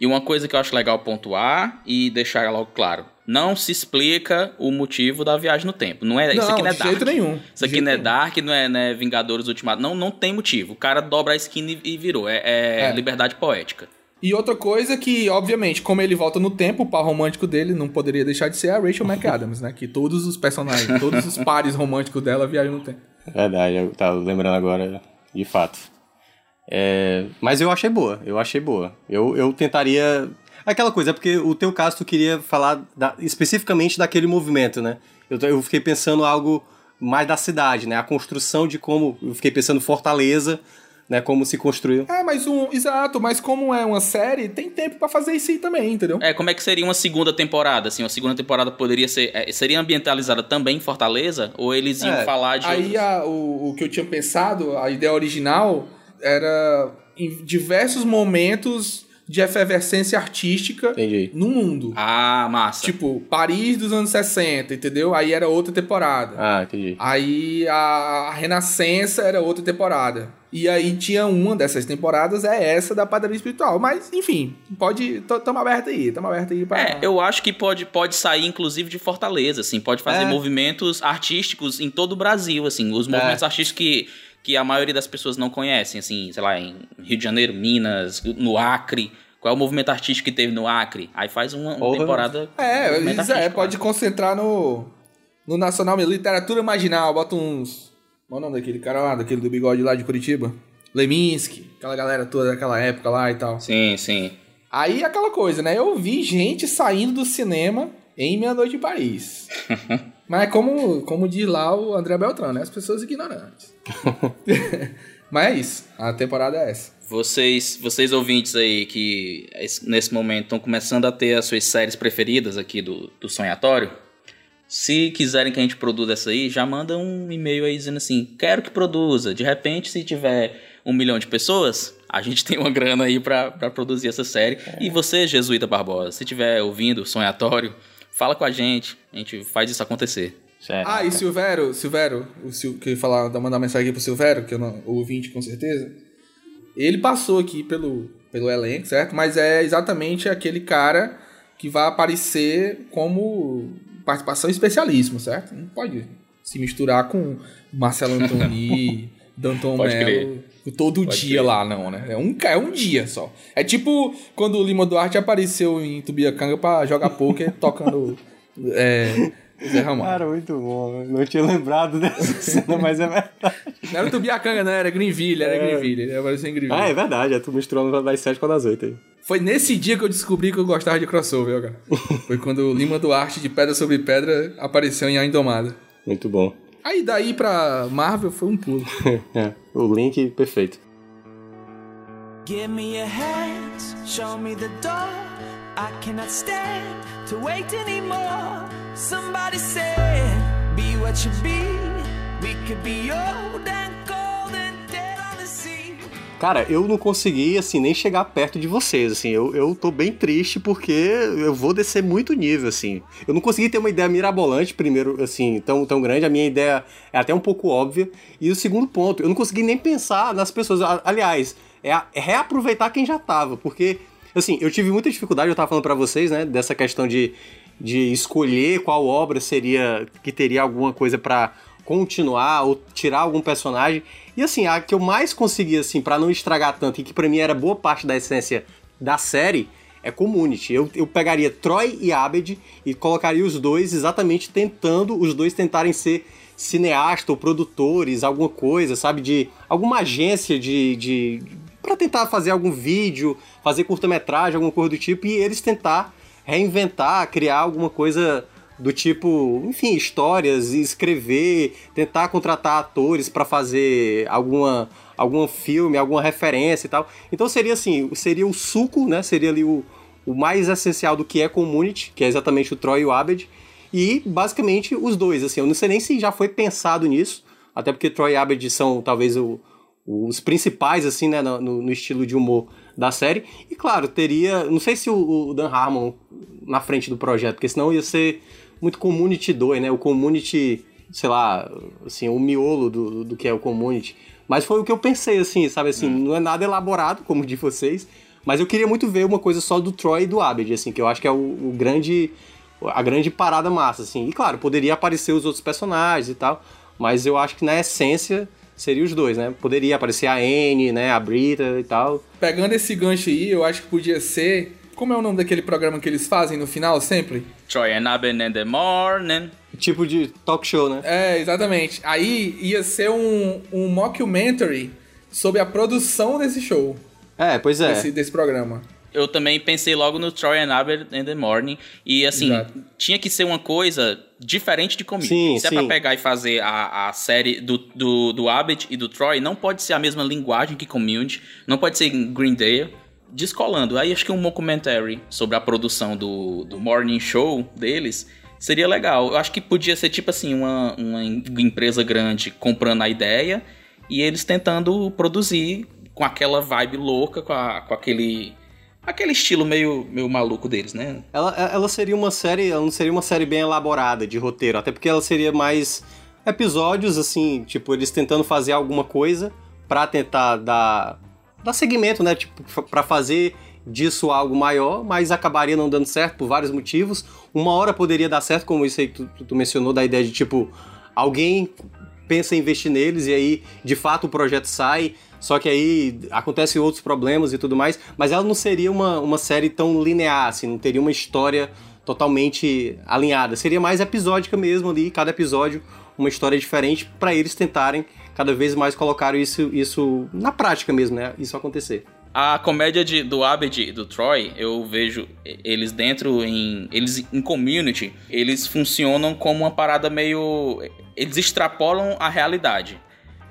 E uma coisa que eu acho legal pontuar e deixar logo claro. Não se explica o motivo da viagem no tempo. Não é, não, isso aqui não é de Jeito nenhum. Isso aqui não é Dark, não é, não é Vingadores Ultimato. Não, não tem motivo. O cara dobra a skin e, virou. É, é, é, liberdade poética. E outra coisa que, obviamente, como ele volta no tempo, o par romântico dele não poderia deixar de ser a Rachel McAdams, né? Que todos os personagens, todos os pares românticos dela viajam no tempo. Verdade, eu tava lembrando agora, de fato. É, mas eu achei boa, eu achei boa. Eu, eu tentaria. Aquela coisa, é porque o teu caso tu queria falar da, especificamente daquele movimento, né? Eu, eu fiquei pensando algo mais da cidade, né? A construção de como. Eu fiquei pensando Fortaleza né? Como se construiu. É, mas um. Exato, mas como é uma série, tem tempo para fazer isso aí também, entendeu? É, como é que seria uma segunda temporada? Assim, uma segunda temporada poderia ser. É, seria ambientalizada também em Fortaleza? Ou eles iam é, falar de. Aí a, o, o que eu tinha pensado, a ideia original, era em diversos momentos de efervescência artística Entendi. no mundo. Ah, massa. Tipo, Paris dos anos 60, entendeu? Aí era outra temporada. Ah, entendi. Aí a, a Renascença era outra temporada. E aí tinha uma dessas temporadas, é essa da padaria espiritual. Mas, enfim, pode. Tamo aberto aí, tamo aberto aí pra. É, eu acho que pode, pode sair, inclusive, de Fortaleza, assim, pode fazer é. movimentos artísticos em todo o Brasil, assim. Os movimentos é. artísticos que que a maioria das pessoas não conhecem, assim, sei lá, em Rio de Janeiro, Minas, no Acre. Qual é o movimento artístico que teve no Acre? Aí faz uma, uma temporada. É, isso é, pode concentrar no, no Nacional Literatura Marginal, bota uns. Qual é o nome daquele cara lá, daquele do bigode lá de Curitiba? Leminski, aquela galera toda daquela época lá e tal. Sim, sim. Aí aquela coisa, né? Eu vi gente saindo do cinema em Meia Noite em Paris. Mas é como, como diz lá o André Beltrão, né? As pessoas ignorantes. Mas é isso. A temporada é essa. Vocês, vocês ouvintes aí que nesse momento estão começando a ter as suas séries preferidas aqui do, do Sonhatório, se quiserem que a gente produza essa aí, já manda um e-mail aí dizendo assim: quero que produza. De repente, se tiver um milhão de pessoas, a gente tem uma grana aí para produzir essa série. É. E você, Jesuíta Barbosa, se estiver ouvindo Sonhatório, fala com a gente, a gente faz isso acontecer. Certo. Ah, e Silvério, Silvério, o Sil, que falar, mandar mensagem aqui pro Silvério, que é o ouvinte com certeza. Ele passou aqui pelo, pelo elenco, certo? Mas é exatamente aquele cara que vai aparecer como participação especialíssima, certo? Não pode se misturar com Marcelo Antoni, Danton Mello todo pode dia lá, não, né? É um, é um dia só. É tipo quando o Lima Duarte apareceu em Tubiacanga pra jogar poker tocando. É, Zé Ramalho. Cara, muito bom. Não tinha lembrado dessa cena, mas é verdade. Não era Tubiacanga, não, era Greenville, era é. Greenville. Ele apareceu em Greenville. Ah, é verdade. É tu misturando das 7 com das 8 aí. Foi nesse dia que eu descobri que eu gostava de crossover, cara. Foi quando o Lima Duarte, de Pedra sobre Pedra, apareceu em A Indomada. Muito bom. Aí daí pra Marvel foi um pulo. é, o link perfeito. Give me your hands, show me the door. I cannot stand to wait anymore. Somebody said, be what you be. We could be old and. Cara, eu não consegui, assim, nem chegar perto de vocês, assim. Eu, eu tô bem triste porque eu vou descer muito nível, assim. Eu não consegui ter uma ideia mirabolante, primeiro, assim, tão, tão grande. A minha ideia é até um pouco óbvia. E o segundo ponto, eu não consegui nem pensar nas pessoas. Aliás, é, é reaproveitar quem já tava, porque, assim, eu tive muita dificuldade, eu tava falando para vocês, né, dessa questão de, de escolher qual obra seria, que teria alguma coisa para continuar ou tirar algum personagem. E assim, a que eu mais consegui, assim, para não estragar tanto e que para mim era boa parte da essência da série, é Community. Eu, eu pegaria Troy e Abed e colocaria os dois exatamente tentando, os dois tentarem ser cineasta ou produtores, alguma coisa, sabe? De alguma agência de. de para tentar fazer algum vídeo, fazer curta-metragem, alguma coisa do tipo, e eles tentar reinventar, criar alguma coisa do tipo, enfim, histórias, escrever, tentar contratar atores para fazer alguma algum filme, alguma referência e tal. Então seria assim, seria o suco, né? Seria ali o, o mais essencial do que é Community, que é exatamente o Troy e o Abed, e basicamente os dois, assim, eu não sei nem se já foi pensado nisso, até porque Troy e Abed são talvez o, os principais, assim, né, no, no, estilo de humor da série. E claro, teria, não sei se o, o Dan Harmon na frente do projeto, porque senão ia ser muito Community 2, né? O Community, sei lá, assim, o miolo do, do que é o Community. Mas foi o que eu pensei, assim, sabe? Assim, hum. não é nada elaborado, como de vocês, mas eu queria muito ver uma coisa só do Troy e do Abed, assim, que eu acho que é o, o grande a grande parada massa, assim. E claro, poderia aparecer os outros personagens e tal, mas eu acho que na essência seria os dois, né? Poderia aparecer a Anne, né, a Brita e tal. Pegando esse gancho aí, eu acho que podia ser como é o nome daquele programa que eles fazem no final sempre? Troy and Abed in the morning. Tipo de talk show, né? É, exatamente. Aí ia ser um, um mockumentary sobre a produção desse show. É, pois é. Desse, desse programa. Eu também pensei logo no Troy and Abed in the Morning. E assim, Exato. tinha que ser uma coisa diferente de comigo. Sim, Se sim. é pra pegar e fazer a, a série do, do, do Abed e do Troy, não pode ser a mesma linguagem que Community, não pode ser Green Day descolando. Aí acho que um documentary sobre a produção do, do morning show deles seria legal. Eu acho que podia ser tipo assim, uma, uma empresa grande comprando a ideia e eles tentando produzir com aquela vibe louca, com, a, com aquele aquele estilo meio, meio maluco deles, né? Ela, ela seria uma série, ela não seria uma série bem elaborada de roteiro, até porque ela seria mais episódios assim, tipo eles tentando fazer alguma coisa para tentar dar dar segmento, né? Tipo, para fazer disso algo maior, mas acabaria não dando certo por vários motivos. Uma hora poderia dar certo, como isso aí tu, tu mencionou, da ideia de tipo, alguém pensa em investir neles e aí de fato o projeto sai, só que aí acontecem outros problemas e tudo mais, mas ela não seria uma, uma série tão linear, assim, não teria uma história totalmente alinhada, seria mais episódica mesmo ali, cada episódio uma história diferente para eles tentarem cada vez mais colocar isso, isso na prática mesmo, né? Isso acontecer. A comédia de, do Abed e do Troy, eu vejo eles dentro em. Eles em community, eles funcionam como uma parada meio. Eles extrapolam a realidade.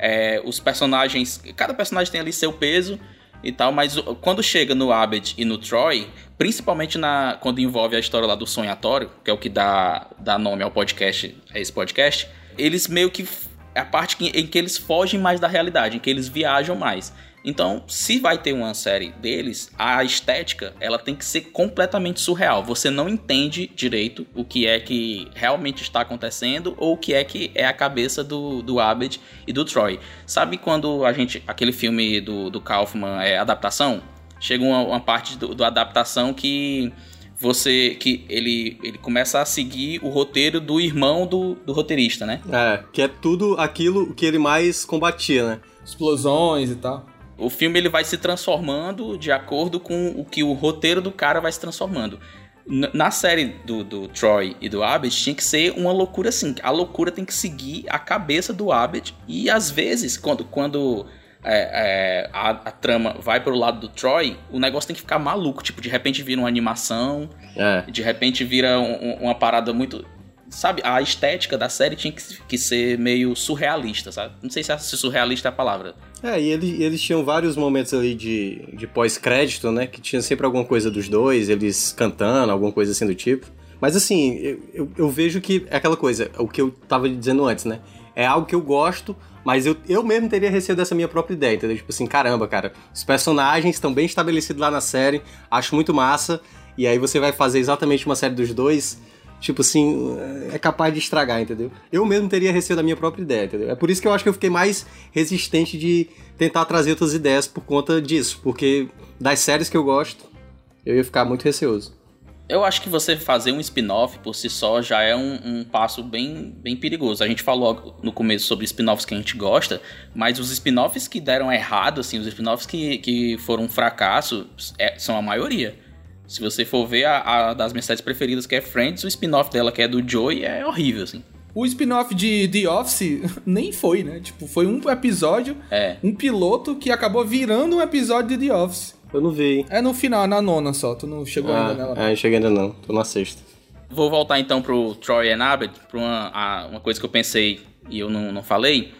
É, os personagens. Cada personagem tem ali seu peso e tal, mas quando chega no Abed e no Troy, principalmente na, quando envolve a história lá do sonhatório, que é o que dá, dá nome ao podcast, a esse podcast, eles meio que é a parte em que eles fogem mais da realidade, em que eles viajam mais. Então, se vai ter uma série deles, a estética ela tem que ser completamente surreal. Você não entende direito o que é que realmente está acontecendo ou o que é que é a cabeça do, do Abed e do Troy. Sabe quando a gente. aquele filme do, do Kaufman é adaptação? Chega uma, uma parte do, do adaptação que você que ele, ele começa a seguir o roteiro do irmão do, do roteirista, né? É, que é tudo aquilo que ele mais combatia, né? Explosões e tal. O filme ele vai se transformando de acordo com o que o roteiro do cara vai se transformando. Na série do, do Troy e do Abed tinha que ser uma loucura assim. A loucura tem que seguir a cabeça do Abed. E às vezes, quando, quando é, é, a, a, trama vai pro lado do Troy, o negócio tem que ficar maluco. Tipo, de repente vira uma animação, é. de repente vira um, uma parada muito. Sabe, a estética da série tinha que, que ser meio surrealista, sabe? Não sei se, se surrealista é a palavra. É, e eles, eles tinham vários momentos ali de, de pós-crédito, né? Que tinha sempre alguma coisa dos dois, eles cantando, alguma coisa assim do tipo. Mas assim, eu, eu, eu vejo que é aquela coisa, o que eu tava dizendo antes, né? É algo que eu gosto, Mas eu, eu mesmo teria receio dessa minha própria ideia, entendeu? Tipo assim, caramba, cara, os personagens estão bem estabelecidos lá na série, acho muito massa, e aí você vai fazer exatamente uma série dos dois, tipo assim, é capaz de estragar, entendeu? Eu mesmo teria receio da minha própria ideia, entendeu? É por isso que eu acho que eu fiquei mais resistente de tentar trazer outras ideias por conta disso, porque das séries que eu gosto, eu ia ficar muito receoso. Eu acho que você fazer um spin-off por si só já é um, um, passo bem, bem perigoso. A gente falou no começo sobre spin-offs que a gente gosta, mas os spin-offs que deram errado, assim, os spin-offs que, que foram um fracasso, é, são a maioria. Se você for ver a, a das minhas séries preferidas, que é Friends, o spin-off dela, que é do Joey, é horrível, assim. O spin-off de The Office nem foi, né? Tipo, foi um episódio, é. um piloto que acabou virando um episódio de The Office. Eu não vi. É no final, na nona só. Tu não chegou ah, ainda nela. É, cheguei ainda não. Tô na sexta. Vou voltar então pro Troy and Abed, pra uma, uma coisa que eu pensei e eu não, não falei.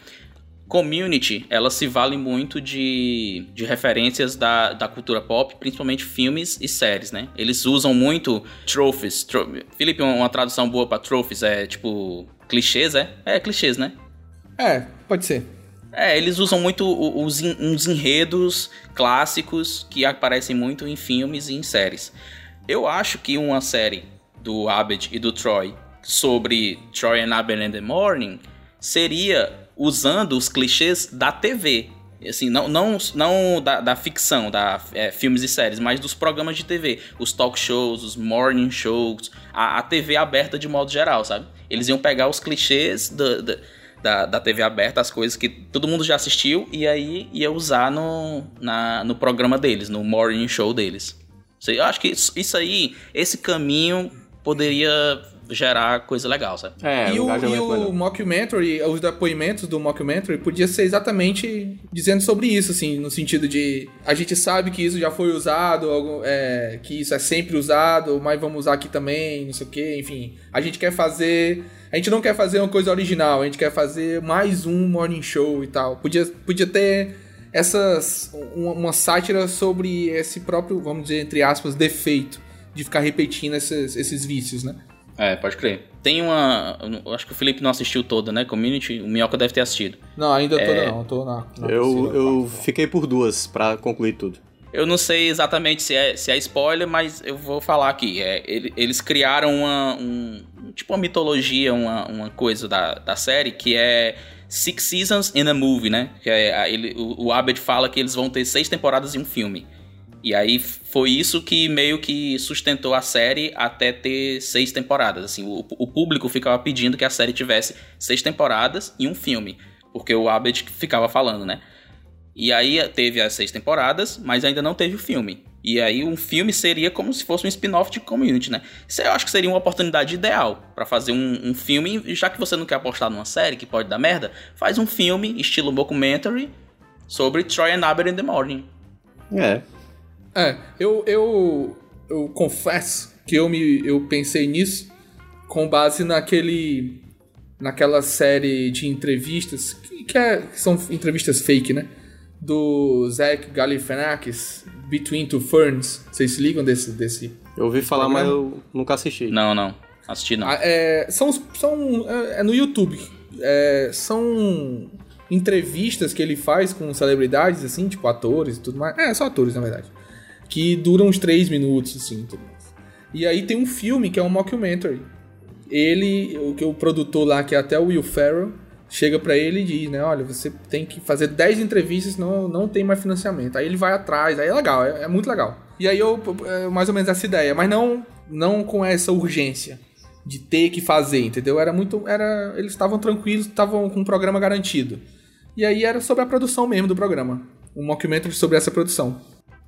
Community, ela se vale muito de, de referências da, da cultura pop, principalmente filmes e séries, né? Eles usam muito trophies. Tro... Felipe, uma, uma tradução boa para trophies é tipo clichês, é? É, clichês, né? É, pode ser. É, eles usam muito os, uns enredos clássicos que aparecem muito em filmes e em séries. Eu acho que uma série do Abed e do Troy sobre Troy and Abed in the Morning seria usando os clichês da TV. Assim, não, não, não da, da ficção, da é, filmes e séries, mas dos programas de TV. Os talk shows, os morning shows, a, a TV aberta de modo geral, sabe? Eles iam pegar os clichês do, do da, da TV aberta, as coisas que todo mundo já assistiu, e aí ia usar no, na, no programa deles, no morning show deles. Eu acho que isso, isso aí, esse caminho poderia gerar coisa legal, sabe? É, e o, e o mockumentary, os depoimentos do mockumentary podia ser exatamente dizendo sobre isso, assim, no sentido de a gente sabe que isso já foi usado, é, que isso é sempre usado, mas vamos usar aqui também, não sei o que, enfim. A gente quer fazer a gente não quer fazer uma coisa original, a gente quer fazer mais um morning show e tal. Podia, podia ter essas uma, uma sátira sobre esse próprio, vamos dizer, entre aspas, defeito de ficar repetindo esses, esses vícios, né? É, pode crer. Tem uma. Acho que o Felipe não assistiu toda, né? Community, o Minhoca deve ter assistido. Não, ainda é... toda não, tô na. na eu eu fiquei por duas para concluir tudo. Eu não sei exatamente se é, se é spoiler, mas eu vou falar aqui. É, eles criaram uma, um, tipo uma mitologia, uma, uma coisa da, da série que é Six Seasons in a Movie, né? Que é, ele, o, o Abed fala que eles vão ter seis temporadas em um filme. E aí foi isso que meio que sustentou a série até ter seis temporadas. Assim, o, o público ficava pedindo que a série tivesse seis temporadas e um filme. Porque o Abed ficava falando, né? E aí teve as seis temporadas, mas ainda não teve o filme. E aí um filme seria como se fosse um spin-off de Community, né? Isso eu acho que seria uma oportunidade ideal para fazer um, um, filme, já que você não quer apostar numa série que pode dar merda, faz um filme estilo documentary sobre Troy and Abed in the Morning. É. É, eu, eu, eu confesso que eu, me, eu pensei nisso com base naquele naquela série de entrevistas que, que, é, que são entrevistas fake, né? Do Zach Galifianakis, Between Two Ferns. Vocês se ligam desse, desse Eu ouvi falar, programa? mas eu nunca assisti. Não, não. Assisti não. Ah, é, são, são é, é no YouTube. É, são entrevistas que ele faz com celebridades, assim, tipo atores e tudo mais. É, só atores, na verdade. Que duram uns 3 minutos, assim, tudo mais. E aí tem um filme que é um mockumentary. Ele, o que o produtor lá, que é até o Will Ferrell, chega para ele e diz, né, olha, você tem que fazer 10 entrevistas, não, não tem mais financiamento. Aí ele vai atrás, aí é legal, é, é muito legal. E aí eu, é mais ou menos essa ideia, mas não, não com essa urgência de ter que fazer, entendeu? Era muito, era, eles estavam tranquilos, estavam com um programa garantido. E aí era sobre a produção mesmo do programa, um mockumentary sobre essa produção.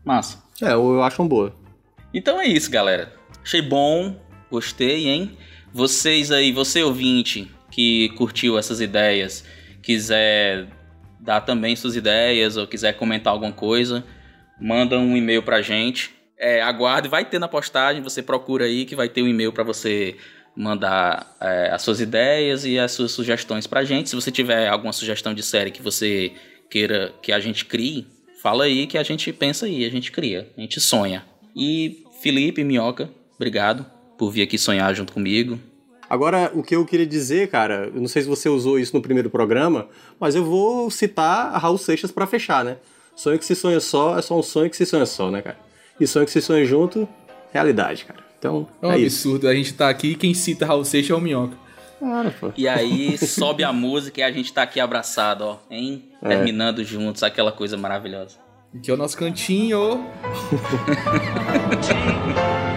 Massa. É, eu acho uma boa. Então é isso, galera. Achei bom, gostei, hein? Vocês aí, você ouvinte, que curtiu essas ideias quiser dar também suas ideias ou quiser comentar alguma coisa, manda um e-mail pra gente. É, aguarde, vai ter na postagem, você procura aí que vai ter um e-mail para você mandar é, as suas ideias e as suas sugestões pra gente. Se você tiver alguma sugestão de série que você queira que a gente crie, fala aí que a gente pensa aí, a gente cria, a gente sonha. E Felipe, Minhoca, obrigado por vir aqui sonhar junto comigo. Agora, o que eu queria dizer, cara, eu não sei se você usou isso no primeiro programa, mas eu vou citar a Raul Seixas para fechar, né? Sonho que se sonha só é só um sonho que se sonha só, né, cara? E sonho que se sonha junto, realidade, cara. Então, é um é absurdo. Isso. A gente tá aqui e quem cita Raul Seixas é o Minhoca. Pô. E aí sobe a música e a gente tá aqui abraçado, ó, hein? É. Terminando juntos, aquela coisa maravilhosa. Aqui é o nosso cantinho.